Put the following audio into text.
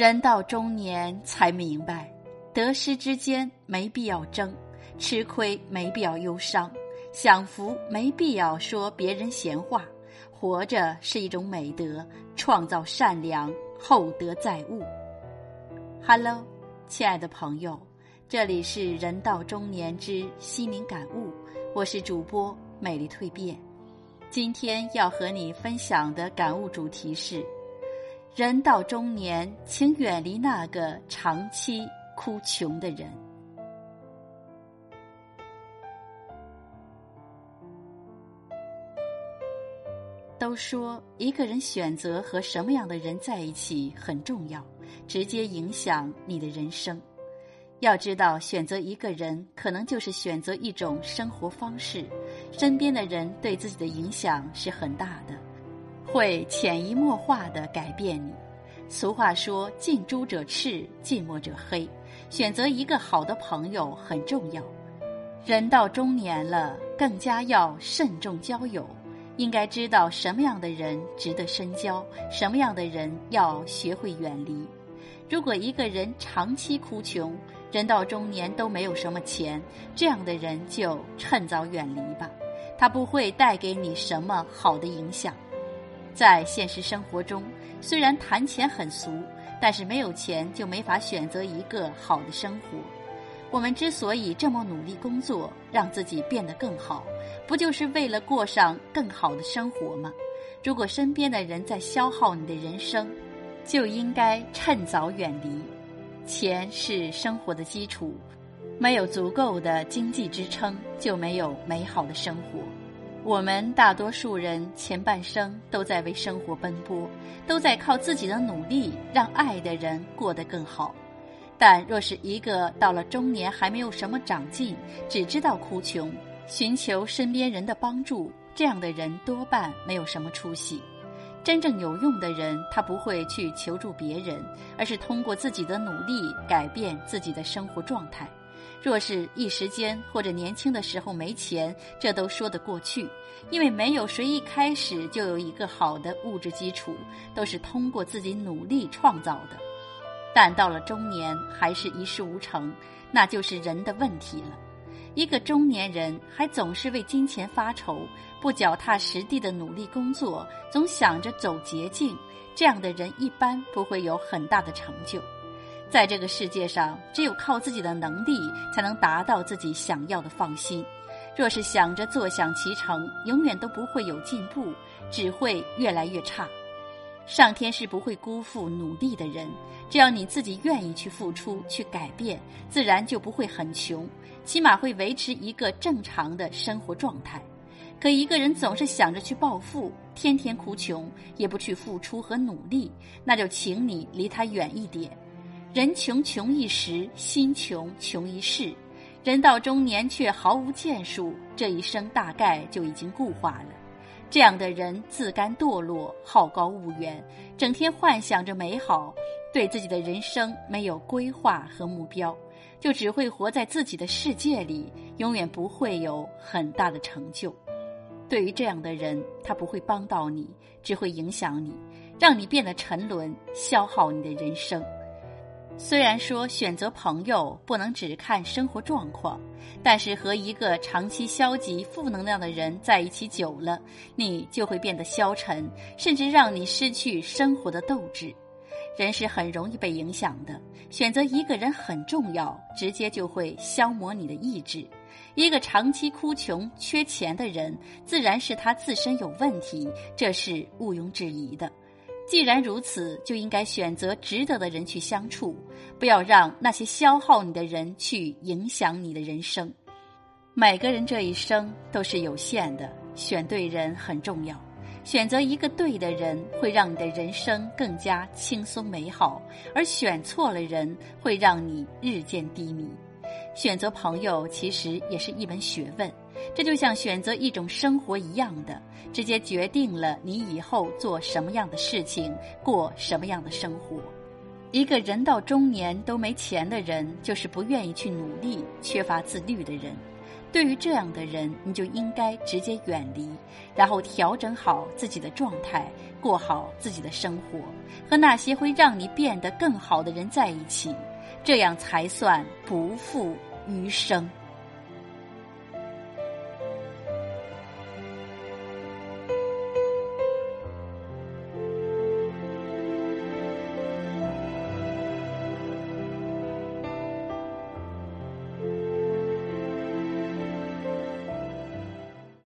人到中年才明白，得失之间没必要争，吃亏没必要忧伤，享福没必要说别人闲话。活着是一种美德，创造善良，厚德载物。Hello，亲爱的朋友，这里是人到中年之心灵感悟，我是主播美丽蜕变。今天要和你分享的感悟主题是：人到中年，请远离那个长期哭穷的人。都说一个人选择和什么样的人在一起很重要，直接影响你的人生。要知道，选择一个人，可能就是选择一种生活方式。身边的人对自己的影响是很大的，会潜移默化的改变你。俗话说：“近朱者赤，近墨者黑。”选择一个好的朋友很重要。人到中年了，更加要慎重交友，应该知道什么样的人值得深交，什么样的人要学会远离。如果一个人长期哭穷，人到中年都没有什么钱，这样的人就趁早远离吧，他不会带给你什么好的影响。在现实生活中，虽然谈钱很俗，但是没有钱就没法选择一个好的生活。我们之所以这么努力工作，让自己变得更好，不就是为了过上更好的生活吗？如果身边的人在消耗你的人生，就应该趁早远离。钱是生活的基础，没有足够的经济支撑，就没有美好的生活。我们大多数人前半生都在为生活奔波，都在靠自己的努力让爱的人过得更好。但若是一个到了中年还没有什么长进，只知道哭穷，寻求身边人的帮助，这样的人多半没有什么出息。真正有用的人，他不会去求助别人，而是通过自己的努力改变自己的生活状态。若是一时间或者年轻的时候没钱，这都说得过去，因为没有谁一开始就有一个好的物质基础，都是通过自己努力创造的。但到了中年还是一事无成，那就是人的问题了。一个中年人还总是为金钱发愁，不脚踏实地的努力工作，总想着走捷径，这样的人一般不会有很大的成就。在这个世界上，只有靠自己的能力，才能达到自己想要的放心。若是想着坐享其成，永远都不会有进步，只会越来越差。上天是不会辜负努力的人，只要你自己愿意去付出、去改变，自然就不会很穷。起码会维持一个正常的生活状态。可一个人总是想着去暴富，天天哭穷，也不去付出和努力，那就请你离他远一点。人穷穷一时，心穷穷一世。人到中年却毫无建树，这一生大概就已经固化了。这样的人自甘堕落，好高骛远，整天幻想着美好，对自己的人生没有规划和目标。就只会活在自己的世界里，永远不会有很大的成就。对于这样的人，他不会帮到你，只会影响你，让你变得沉沦，消耗你的人生。虽然说选择朋友不能只看生活状况，但是和一个长期消极、负能量的人在一起久了，你就会变得消沉，甚至让你失去生活的斗志。人是很容易被影响的，选择一个人很重要，直接就会消磨你的意志。一个长期哭穷、缺钱的人，自然是他自身有问题，这是毋庸置疑的。既然如此，就应该选择值得的人去相处，不要让那些消耗你的人去影响你的人生。每个人这一生都是有限的，选对人很重要。选择一个对的人，会让你的人生更加轻松美好；而选错了人，会让你日渐低迷。选择朋友其实也是一门学问，这就像选择一种生活一样的，直接决定了你以后做什么样的事情，过什么样的生活。一个人到中年都没钱的人，就是不愿意去努力、缺乏自律的人。对于这样的人，你就应该直接远离，然后调整好自己的状态，过好自己的生活，和那些会让你变得更好的人在一起，这样才算不负余生。